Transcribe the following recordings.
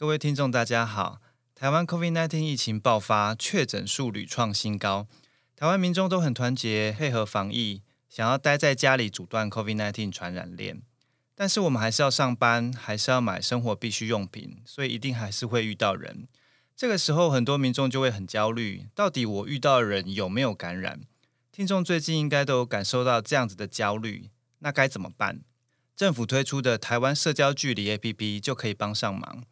各位听众，大家好。台湾 COVID-19 疫情爆发，确诊数屡创新高。台湾民众都很团结，配合防疫，想要待在家里，阻断 COVID-19 传染链。但是我们还是要上班，还是要买生活必需用品，所以一定还是会遇到人。这个时候，很多民众就会很焦虑：到底我遇到的人有没有感染？听众最近应该都有感受到这样子的焦虑，那该怎么办？政府推出的台湾社交距离 APP 就可以帮上忙。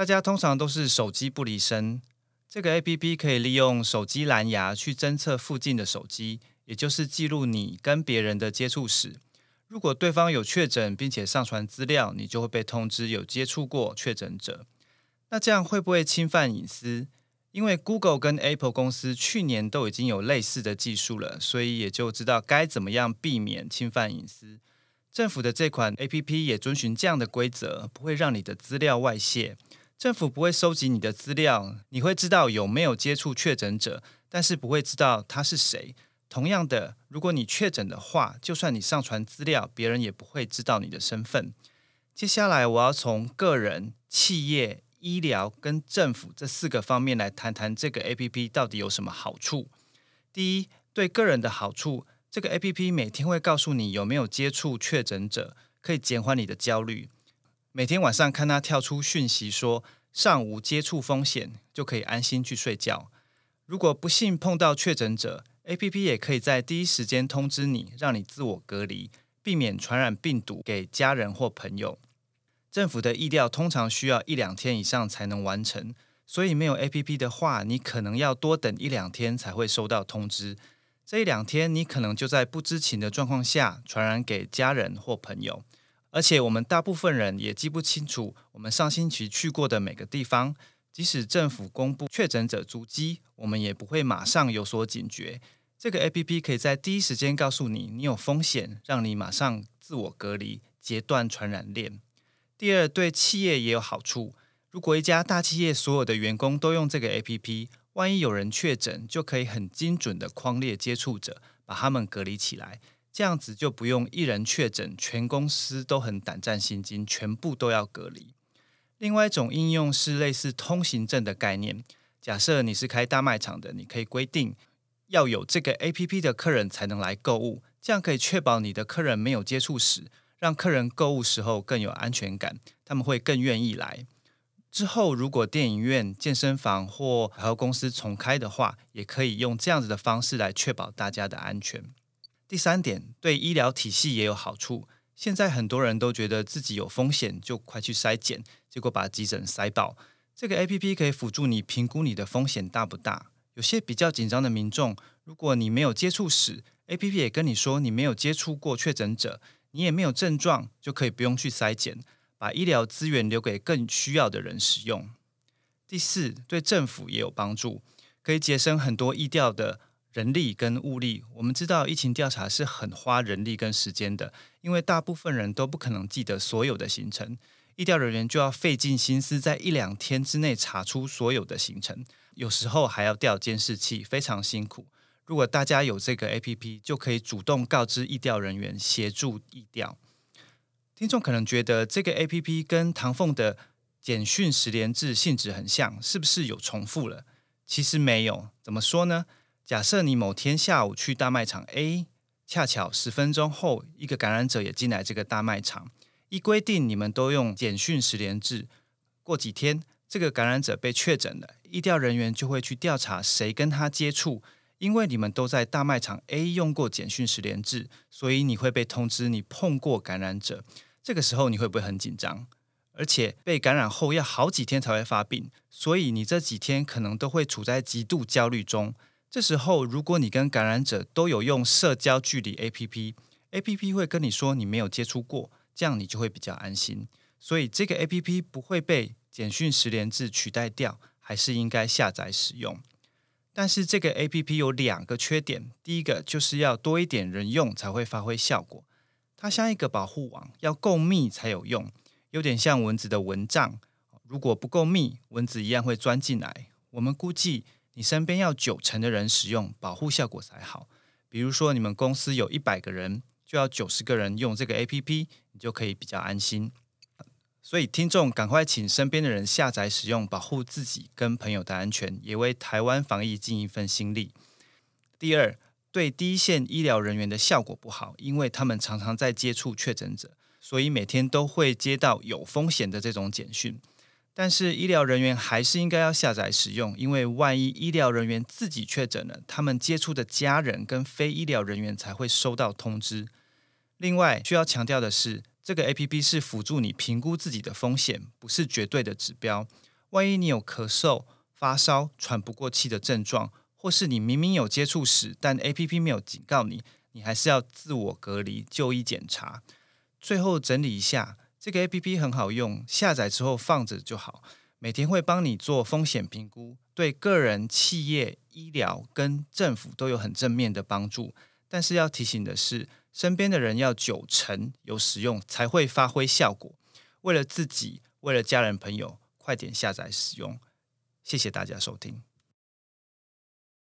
大家通常都是手机不离身，这个 APP 可以利用手机蓝牙去侦测附近的手机，也就是记录你跟别人的接触史。如果对方有确诊并且上传资料，你就会被通知有接触过确诊者。那这样会不会侵犯隐私？因为 Google 跟 Apple 公司去年都已经有类似的技术了，所以也就知道该怎么样避免侵犯隐私。政府的这款 APP 也遵循这样的规则，不会让你的资料外泄。政府不会收集你的资料，你会知道有没有接触确诊者，但是不会知道他是谁。同样的，如果你确诊的话，就算你上传资料，别人也不会知道你的身份。接下来，我要从个人、企业、医疗跟政府这四个方面来谈谈这个 APP 到底有什么好处。第一，对个人的好处，这个 APP 每天会告诉你有没有接触确诊者，可以减缓你的焦虑。每天晚上看他跳出讯息说尚无接触风险，就可以安心去睡觉。如果不幸碰到确诊者，APP 也可以在第一时间通知你，让你自我隔离，避免传染病毒给家人或朋友。政府的意料通常需要一两天以上才能完成，所以没有 APP 的话，你可能要多等一两天才会收到通知。这一两天，你可能就在不知情的状况下传染给家人或朋友。而且我们大部分人也记不清楚我们上星期去过的每个地方，即使政府公布确诊者足迹，我们也不会马上有所警觉。这个 APP 可以在第一时间告诉你你有风险，让你马上自我隔离，截断传染链。第二，对企业也有好处。如果一家大企业所有的员工都用这个 APP，万一有人确诊，就可以很精准的框列接触者，把他们隔离起来。这样子就不用一人确诊，全公司都很胆战心惊，全部都要隔离。另外一种应用是类似通行证的概念。假设你是开大卖场的，你可以规定要有这个 APP 的客人才能来购物，这样可以确保你的客人没有接触史，让客人购物时候更有安全感，他们会更愿意来。之后如果电影院、健身房或百货公司重开的话，也可以用这样子的方式来确保大家的安全。第三点，对医疗体系也有好处。现在很多人都觉得自己有风险，就快去筛检，结果把急诊塞爆。这个 APP 可以辅助你评估你的风险大不大。有些比较紧张的民众，如果你没有接触史，APP 也跟你说你没有接触过确诊者，你也没有症状，就可以不用去筛检，把医疗资源留给更需要的人使用。第四，对政府也有帮助，可以节省很多医调的。人力跟物力，我们知道疫情调查是很花人力跟时间的，因为大部分人都不可能记得所有的行程，疫调人员就要费尽心思在一两天之内查出所有的行程，有时候还要调监视器，非常辛苦。如果大家有这个 APP，就可以主动告知疫调人员协助疫调。听众可能觉得这个 APP 跟唐凤的简讯十连制性质很像，是不是有重复了？其实没有，怎么说呢？假设你某天下午去大卖场 A，恰巧十分钟后一个感染者也进来这个大卖场，依规定你们都用简讯十连制。过几天这个感染者被确诊了，医调人员就会去调查谁跟他接触，因为你们都在大卖场 A 用过简讯十连制，所以你会被通知你碰过感染者。这个时候你会不会很紧张？而且被感染后要好几天才会发病，所以你这几天可能都会处在极度焦虑中。这时候，如果你跟感染者都有用社交距离 APP，APP 会跟你说你没有接触过，这样你就会比较安心。所以这个 APP 不会被简讯十连制取代掉，还是应该下载使用。但是这个 APP 有两个缺点，第一个就是要多一点人用才会发挥效果，它像一个保护网，要够密才有用，有点像蚊子的蚊帐，如果不够密，蚊子一样会钻进来。我们估计。你身边要九成的人使用，保护效果才好。比如说，你们公司有一百个人，就要九十个人用这个 APP，你就可以比较安心。所以听众赶快请身边的人下载使用，保护自己跟朋友的安全，也为台湾防疫尽一份心力。第二，对第一线医疗人员的效果不好，因为他们常常在接触确诊者，所以每天都会接到有风险的这种简讯。但是医疗人员还是应该要下载使用，因为万一医疗人员自己确诊了，他们接触的家人跟非医疗人员才会收到通知。另外需要强调的是，这个 APP 是辅助你评估自己的风险，不是绝对的指标。万一你有咳嗽、发烧、喘不过气的症状，或是你明明有接触史，但 APP 没有警告你，你还是要自我隔离、就医检查。最后整理一下。这个 APP 很好用，下载之后放着就好。每天会帮你做风险评估，对个人、企业、医疗跟政府都有很正面的帮助。但是要提醒的是，身边的人要九成有使用才会发挥效果。为了自己，为了家人朋友，快点下载使用。谢谢大家收听。